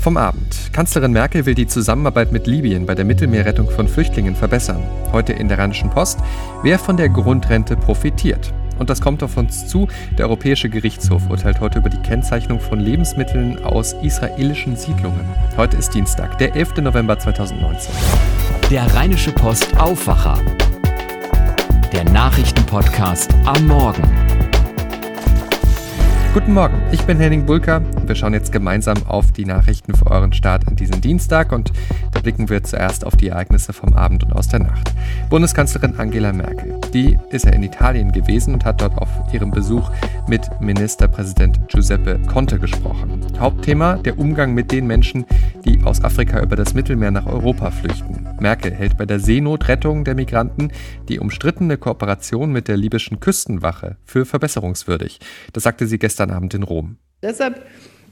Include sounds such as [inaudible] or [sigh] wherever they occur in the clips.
Vom Abend. Kanzlerin Merkel will die Zusammenarbeit mit Libyen bei der Mittelmeerrettung von Flüchtlingen verbessern. Heute in der Rheinischen Post. Wer von der Grundrente profitiert? Und das kommt auf uns zu. Der Europäische Gerichtshof urteilt heute über die Kennzeichnung von Lebensmitteln aus israelischen Siedlungen. Heute ist Dienstag, der 11. November 2019. Der Rheinische Post Aufwacher. Der Nachrichtenpodcast am Morgen. Guten Morgen, ich bin Henning Bulka. Wir schauen jetzt gemeinsam auf die Nachrichten für euren Start an diesem Dienstag und da blicken wir zuerst auf die Ereignisse vom Abend und aus der Nacht. Bundeskanzlerin Angela Merkel, die ist ja in Italien gewesen und hat dort auf ihrem Besuch mit Ministerpräsident Giuseppe Conte gesprochen. Hauptthema der Umgang mit den Menschen, die aus Afrika über das Mittelmeer nach Europa flüchten. Merkel hält bei der Seenotrettung der Migranten die umstrittene Kooperation mit der libyschen Küstenwache für verbesserungswürdig. Das sagte sie gestern Abend in Rom. Deshalb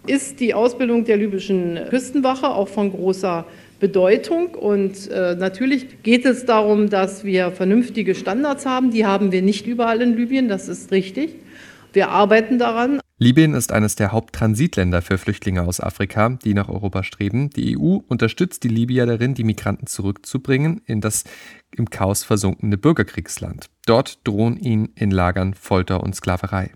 ist die Ausbildung der libyschen Küstenwache auch von großer Bedeutung. Und äh, natürlich geht es darum, dass wir vernünftige Standards haben. Die haben wir nicht überall in Libyen, das ist richtig. Wir arbeiten daran. Libyen ist eines der Haupttransitländer für Flüchtlinge aus Afrika, die nach Europa streben. Die EU unterstützt die Libyer darin, die Migranten zurückzubringen in das im Chaos versunkene Bürgerkriegsland. Dort drohen ihnen in Lagern Folter und Sklaverei.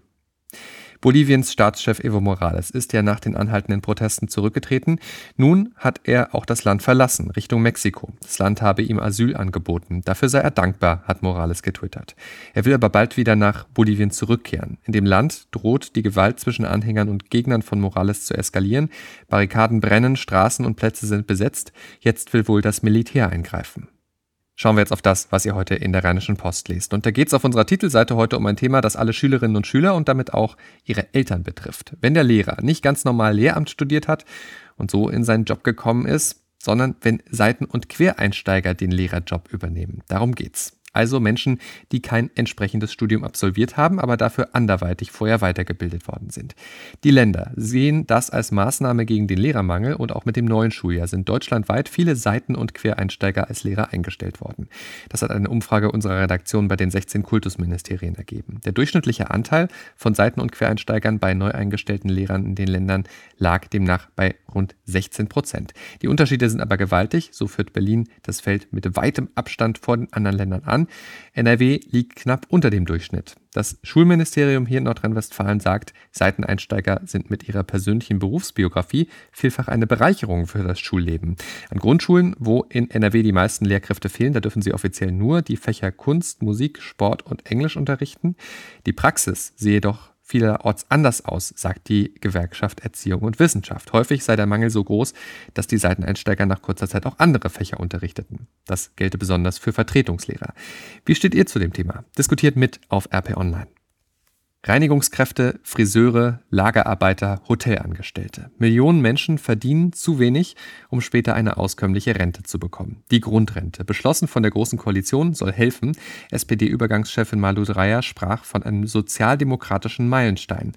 Boliviens Staatschef Evo Morales ist ja nach den anhaltenden Protesten zurückgetreten. Nun hat er auch das Land verlassen, Richtung Mexiko. Das Land habe ihm Asyl angeboten. Dafür sei er dankbar, hat Morales getwittert. Er will aber bald wieder nach Bolivien zurückkehren. In dem Land droht die Gewalt zwischen Anhängern und Gegnern von Morales zu eskalieren. Barrikaden brennen, Straßen und Plätze sind besetzt. Jetzt will wohl das Militär eingreifen. Schauen wir jetzt auf das, was ihr heute in der Rheinischen Post lest. Und da geht es auf unserer Titelseite heute um ein Thema, das alle Schülerinnen und Schüler und damit auch ihre Eltern betrifft. Wenn der Lehrer nicht ganz normal Lehramt studiert hat und so in seinen Job gekommen ist, sondern wenn Seiten- und Quereinsteiger den Lehrerjob übernehmen. Darum geht's also Menschen, die kein entsprechendes Studium absolviert haben, aber dafür anderweitig vorher weitergebildet worden sind. Die Länder sehen das als Maßnahme gegen den Lehrermangel und auch mit dem neuen Schuljahr sind deutschlandweit viele Seiten- und Quereinsteiger als Lehrer eingestellt worden. Das hat eine Umfrage unserer Redaktion bei den 16 Kultusministerien ergeben. Der durchschnittliche Anteil von Seiten- und Quereinsteigern bei neu eingestellten Lehrern in den Ländern lag demnach bei rund 16 Prozent. Die Unterschiede sind aber gewaltig, so führt Berlin das Feld mit weitem Abstand vor den anderen Ländern an. NRW liegt knapp unter dem Durchschnitt. Das Schulministerium hier in Nordrhein-Westfalen sagt, Seiteneinsteiger sind mit ihrer persönlichen Berufsbiografie vielfach eine Bereicherung für das Schulleben. An Grundschulen, wo in NRW die meisten Lehrkräfte fehlen, da dürfen sie offiziell nur die Fächer Kunst, Musik, Sport und Englisch unterrichten. Die Praxis sehe doch vielerorts anders aus, sagt die Gewerkschaft Erziehung und Wissenschaft. Häufig sei der Mangel so groß, dass die Seiteneinsteiger nach kurzer Zeit auch andere Fächer unterrichteten. Das gelte besonders für Vertretungslehrer. Wie steht ihr zu dem Thema? Diskutiert mit auf RP Online. Reinigungskräfte, Friseure, Lagerarbeiter, Hotelangestellte. Millionen Menschen verdienen zu wenig, um später eine auskömmliche Rente zu bekommen. Die Grundrente, beschlossen von der Großen Koalition, soll helfen. SPD-Übergangschefin Malu Dreyer sprach von einem sozialdemokratischen Meilenstein.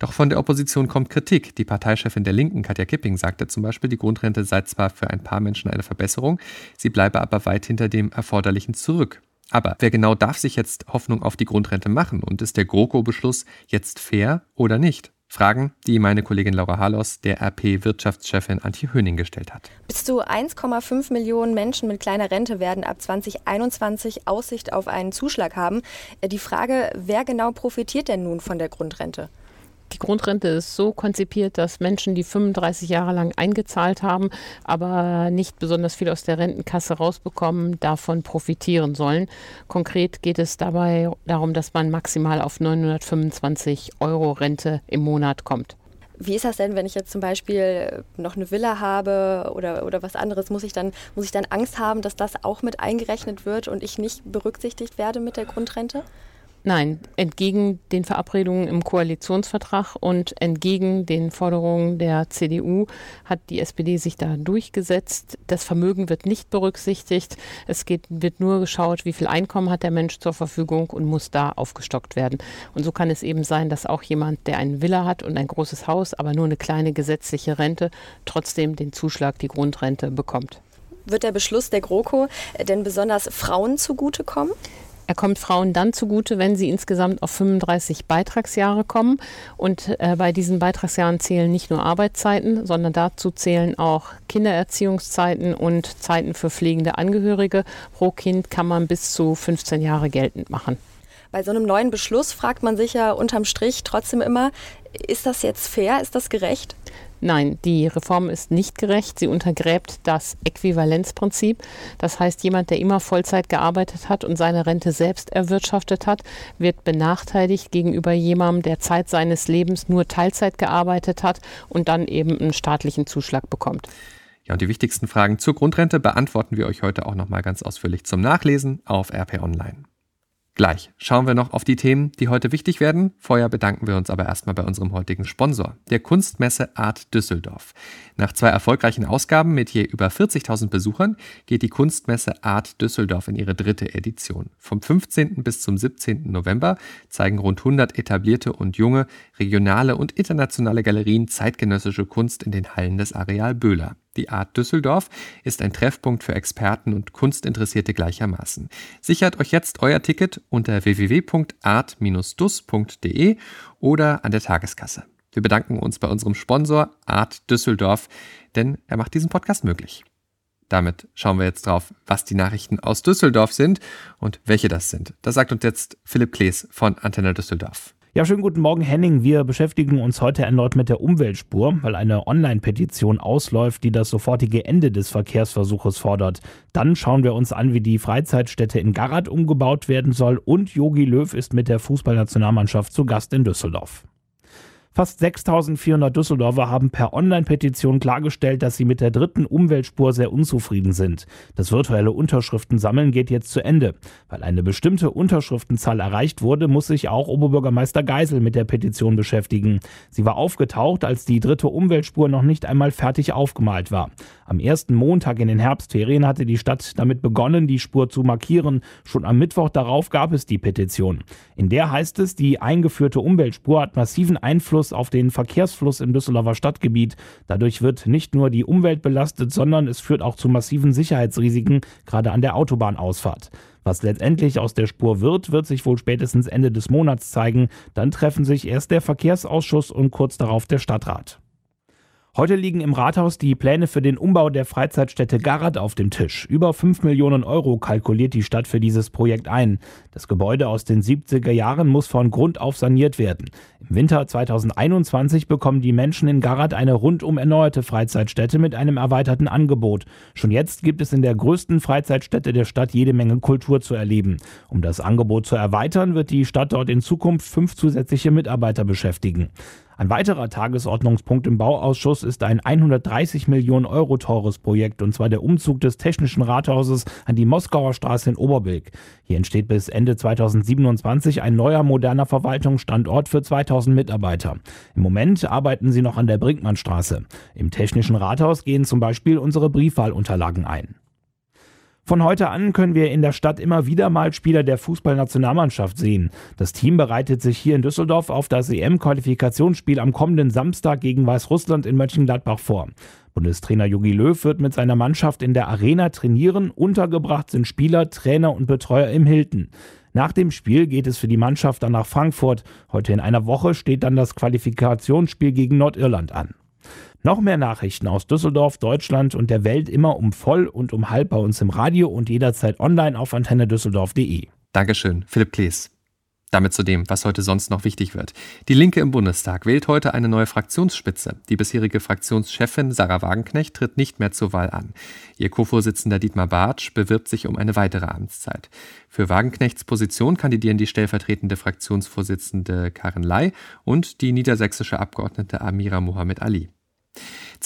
Doch von der Opposition kommt Kritik. Die Parteichefin der Linken, Katja Kipping, sagte zum Beispiel, die Grundrente sei zwar für ein paar Menschen eine Verbesserung, sie bleibe aber weit hinter dem Erforderlichen zurück. Aber wer genau darf sich jetzt Hoffnung auf die Grundrente machen? Und ist der GroKo-Beschluss jetzt fair oder nicht? Fragen, die meine Kollegin Laura Harlos der RP-Wirtschaftschefin Antje Höning gestellt hat. Bis zu 1,5 Millionen Menschen mit kleiner Rente werden ab 2021 Aussicht auf einen Zuschlag haben. Die Frage, wer genau profitiert denn nun von der Grundrente? Die Grundrente ist so konzipiert, dass Menschen, die 35 Jahre lang eingezahlt haben, aber nicht besonders viel aus der Rentenkasse rausbekommen, davon profitieren sollen. Konkret geht es dabei darum, dass man maximal auf 925 Euro Rente im Monat kommt. Wie ist das denn, wenn ich jetzt zum Beispiel noch eine Villa habe oder, oder was anderes? Muss ich, dann, muss ich dann Angst haben, dass das auch mit eingerechnet wird und ich nicht berücksichtigt werde mit der Grundrente? Nein, entgegen den Verabredungen im Koalitionsvertrag und entgegen den Forderungen der CDU hat die SPD sich da durchgesetzt. Das Vermögen wird nicht berücksichtigt. Es geht, wird nur geschaut, wie viel Einkommen hat der Mensch zur Verfügung und muss da aufgestockt werden. Und so kann es eben sein, dass auch jemand, der eine Villa hat und ein großes Haus, aber nur eine kleine gesetzliche Rente, trotzdem den Zuschlag, die Grundrente bekommt. Wird der Beschluss der GroKo denn besonders Frauen zugutekommen? Er kommt Frauen dann zugute, wenn sie insgesamt auf 35 Beitragsjahre kommen. Und äh, bei diesen Beitragsjahren zählen nicht nur Arbeitszeiten, sondern dazu zählen auch Kindererziehungszeiten und Zeiten für pflegende Angehörige. Pro Kind kann man bis zu 15 Jahre geltend machen. Bei so einem neuen Beschluss fragt man sich ja unterm Strich trotzdem immer, ist das jetzt fair? Ist das gerecht? Nein, die Reform ist nicht gerecht. Sie untergräbt das Äquivalenzprinzip. Das heißt, jemand, der immer Vollzeit gearbeitet hat und seine Rente selbst erwirtschaftet hat, wird benachteiligt gegenüber jemandem, der Zeit seines Lebens nur Teilzeit gearbeitet hat und dann eben einen staatlichen Zuschlag bekommt. Ja, und die wichtigsten Fragen zur Grundrente beantworten wir euch heute auch nochmal ganz ausführlich zum Nachlesen auf RP Online. Gleich schauen wir noch auf die Themen, die heute wichtig werden. Vorher bedanken wir uns aber erstmal bei unserem heutigen Sponsor, der Kunstmesse Art Düsseldorf. Nach zwei erfolgreichen Ausgaben mit je über 40.000 Besuchern geht die Kunstmesse Art Düsseldorf in ihre dritte Edition. Vom 15. bis zum 17. November zeigen rund 100 etablierte und junge, regionale und internationale Galerien zeitgenössische Kunst in den Hallen des Areal Böhler. Die Art Düsseldorf ist ein Treffpunkt für Experten und Kunstinteressierte gleichermaßen. Sichert euch jetzt euer Ticket unter www.art-dus.de oder an der Tageskasse. Wir bedanken uns bei unserem Sponsor Art Düsseldorf, denn er macht diesen Podcast möglich. Damit schauen wir jetzt drauf, was die Nachrichten aus Düsseldorf sind und welche das sind. Das sagt uns jetzt Philipp Klees von Antenne Düsseldorf. Ja, schönen guten Morgen, Henning. Wir beschäftigen uns heute erneut mit der Umweltspur, weil eine Online-Petition ausläuft, die das sofortige Ende des Verkehrsversuches fordert. Dann schauen wir uns an, wie die Freizeitstätte in Garat umgebaut werden soll und Yogi Löw ist mit der Fußballnationalmannschaft zu Gast in Düsseldorf. Fast 6400 Düsseldorfer haben per Online-Petition klargestellt, dass sie mit der dritten Umweltspur sehr unzufrieden sind. Das virtuelle Unterschriftensammeln geht jetzt zu Ende. Weil eine bestimmte Unterschriftenzahl erreicht wurde, muss sich auch Oberbürgermeister Geisel mit der Petition beschäftigen. Sie war aufgetaucht, als die dritte Umweltspur noch nicht einmal fertig aufgemalt war. Am ersten Montag in den Herbstferien hatte die Stadt damit begonnen, die Spur zu markieren. Schon am Mittwoch darauf gab es die Petition. In der heißt es, die eingeführte Umweltspur hat massiven Einfluss Einfluss auf den Verkehrsfluss im Düsseldorfer Stadtgebiet. Dadurch wird nicht nur die Umwelt belastet, sondern es führt auch zu massiven Sicherheitsrisiken, gerade an der Autobahnausfahrt. Was letztendlich aus der Spur wird, wird sich wohl spätestens Ende des Monats zeigen. Dann treffen sich erst der Verkehrsausschuss und kurz darauf der Stadtrat. Heute liegen im Rathaus die Pläne für den Umbau der Freizeitstätte Garat auf dem Tisch. Über 5 Millionen Euro kalkuliert die Stadt für dieses Projekt ein. Das Gebäude aus den 70er Jahren muss von Grund auf saniert werden. Im Winter 2021 bekommen die Menschen in Garat eine rundum erneuerte Freizeitstätte mit einem erweiterten Angebot. Schon jetzt gibt es in der größten Freizeitstätte der Stadt jede Menge Kultur zu erleben. Um das Angebot zu erweitern, wird die Stadt dort in Zukunft fünf zusätzliche Mitarbeiter beschäftigen. Ein weiterer Tagesordnungspunkt im Bauausschuss ist ein 130 Millionen Euro teures Projekt, und zwar der Umzug des Technischen Rathauses an die Moskauer Straße in Oberbilk. Hier entsteht bis Ende 2027 ein neuer moderner Verwaltungsstandort für 2000 Mitarbeiter. Im Moment arbeiten sie noch an der Brinkmannstraße. Im Technischen Rathaus gehen zum Beispiel unsere Briefwahlunterlagen ein. Von heute an können wir in der Stadt immer wieder mal Spieler der Fußballnationalmannschaft sehen. Das Team bereitet sich hier in Düsseldorf auf das EM-Qualifikationsspiel am kommenden Samstag gegen Weißrussland in Mönchengladbach vor. Bundestrainer Jogi Löw wird mit seiner Mannschaft in der Arena trainieren. Untergebracht sind Spieler, Trainer und Betreuer im Hilton. Nach dem Spiel geht es für die Mannschaft dann nach Frankfurt. Heute in einer Woche steht dann das Qualifikationsspiel gegen Nordirland an. Noch mehr Nachrichten aus Düsseldorf, Deutschland und der Welt immer um voll und um halb bei uns im Radio und jederzeit online auf antennedüsseldorf.de. Dankeschön, Philipp Klees. Damit zu dem, was heute sonst noch wichtig wird. Die Linke im Bundestag wählt heute eine neue Fraktionsspitze. Die bisherige Fraktionschefin Sarah Wagenknecht tritt nicht mehr zur Wahl an. Ihr Co-Vorsitzender Dietmar Bartsch bewirbt sich um eine weitere Amtszeit. Für Wagenknechts Position kandidieren die stellvertretende Fraktionsvorsitzende Karin Ley und die niedersächsische Abgeordnete Amira Mohamed Ali.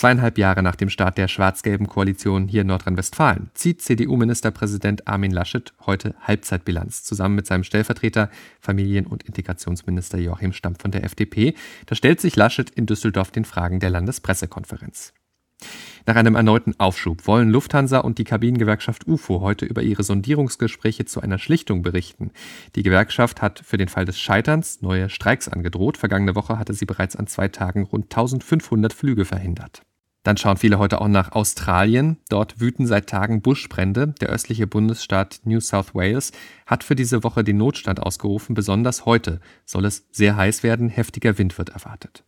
Zweieinhalb Jahre nach dem Start der schwarz-gelben Koalition hier in Nordrhein-Westfalen zieht CDU-Ministerpräsident Armin Laschet heute Halbzeitbilanz zusammen mit seinem Stellvertreter Familien- und Integrationsminister Joachim Stamm von der FDP. Da stellt sich Laschet in Düsseldorf den Fragen der Landespressekonferenz. Nach einem erneuten Aufschub wollen Lufthansa und die Kabinengewerkschaft UFO heute über ihre Sondierungsgespräche zu einer Schlichtung berichten. Die Gewerkschaft hat für den Fall des Scheiterns neue Streiks angedroht. Vergangene Woche hatte sie bereits an zwei Tagen rund 1500 Flüge verhindert. Dann schauen viele heute auch nach Australien. Dort wüten seit Tagen Buschbrände. Der östliche Bundesstaat New South Wales hat für diese Woche den Notstand ausgerufen. Besonders heute soll es sehr heiß werden. Heftiger Wind wird erwartet.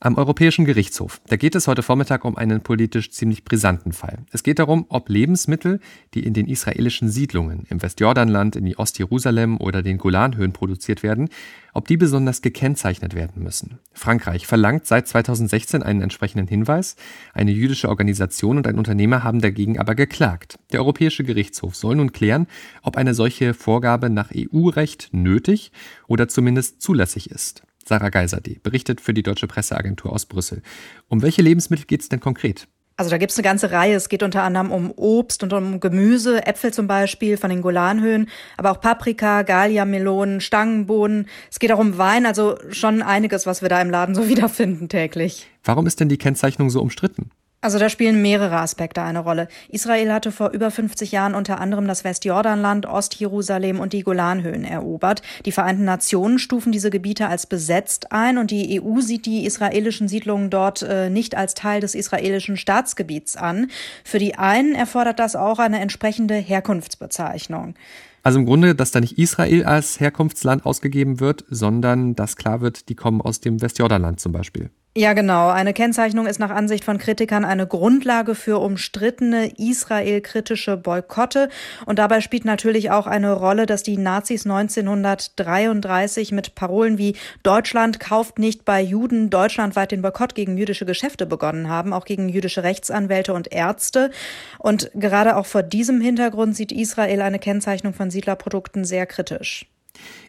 Am Europäischen Gerichtshof. Da geht es heute Vormittag um einen politisch ziemlich brisanten Fall. Es geht darum, ob Lebensmittel, die in den israelischen Siedlungen im Westjordanland, in die Ostjerusalem oder den Golanhöhen produziert werden, ob die besonders gekennzeichnet werden müssen. Frankreich verlangt seit 2016 einen entsprechenden Hinweis. Eine jüdische Organisation und ein Unternehmer haben dagegen aber geklagt. Der Europäische Gerichtshof soll nun klären, ob eine solche Vorgabe nach EU-Recht nötig oder zumindest zulässig ist. Sarah Geiserde berichtet für die Deutsche Presseagentur aus Brüssel. Um welche Lebensmittel geht es denn konkret? Also da gibt es eine ganze Reihe. Es geht unter anderem um Obst und um Gemüse, Äpfel zum Beispiel von den Golanhöhen, aber auch Paprika, Galia-Melonen, Stangenbohnen. Es geht auch um Wein, also schon einiges, was wir da im Laden so [laughs] wiederfinden täglich. Warum ist denn die Kennzeichnung so umstritten? Also da spielen mehrere Aspekte eine Rolle. Israel hatte vor über 50 Jahren unter anderem das Westjordanland, Ostjerusalem und die Golanhöhen erobert. Die Vereinten Nationen stufen diese Gebiete als besetzt ein und die EU sieht die israelischen Siedlungen dort äh, nicht als Teil des israelischen Staatsgebiets an. Für die einen erfordert das auch eine entsprechende Herkunftsbezeichnung. Also im Grunde, dass da nicht Israel als Herkunftsland ausgegeben wird, sondern dass klar wird, die kommen aus dem Westjordanland zum Beispiel. Ja, genau. Eine Kennzeichnung ist nach Ansicht von Kritikern eine Grundlage für umstrittene israelkritische Boykotte. Und dabei spielt natürlich auch eine Rolle, dass die Nazis 1933 mit Parolen wie Deutschland kauft nicht bei Juden deutschlandweit den Boykott gegen jüdische Geschäfte begonnen haben, auch gegen jüdische Rechtsanwälte und Ärzte. Und gerade auch vor diesem Hintergrund sieht Israel eine Kennzeichnung von Siedlerprodukten sehr kritisch.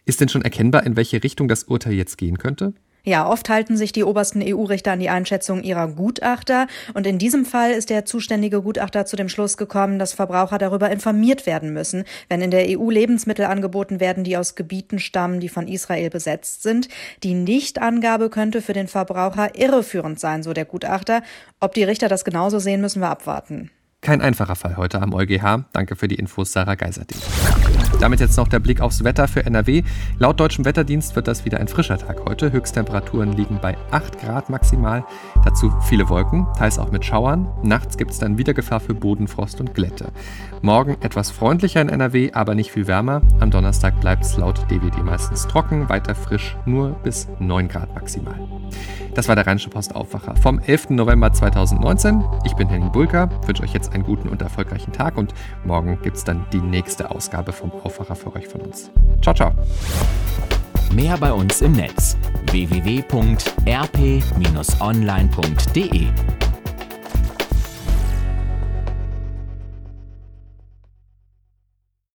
Ist denn schon erkennbar, in welche Richtung das Urteil jetzt gehen könnte? Ja, oft halten sich die obersten EU-Richter an die Einschätzung ihrer Gutachter. Und in diesem Fall ist der zuständige Gutachter zu dem Schluss gekommen, dass Verbraucher darüber informiert werden müssen, wenn in der EU Lebensmittel angeboten werden, die aus Gebieten stammen, die von Israel besetzt sind. Die Nichtangabe könnte für den Verbraucher irreführend sein, so der Gutachter. Ob die Richter das genauso sehen, müssen wir abwarten. Kein einfacher Fall heute am EuGH. Danke für die Infos, Sarah Geiserding. Damit jetzt noch der Blick aufs Wetter für NRW. Laut deutschem Wetterdienst wird das wieder ein frischer Tag heute. Höchsttemperaturen liegen bei 8 Grad maximal. Dazu viele Wolken, teils auch mit Schauern. Nachts gibt es dann wieder Gefahr für Bodenfrost und Glätte. Morgen etwas freundlicher in NRW, aber nicht viel wärmer. Am Donnerstag bleibt es laut DWD meistens trocken, weiter frisch, nur bis 9 Grad maximal. Das war der Rheinische Post Aufwacher vom 11. November 2019. Ich bin Henning Bulker, wünsche euch jetzt einen guten und erfolgreichen Tag und morgen gibt es dann die nächste Ausgabe vom Aufwacher für euch von uns. Ciao, ciao. Mehr bei uns im Netz www.rp-online.de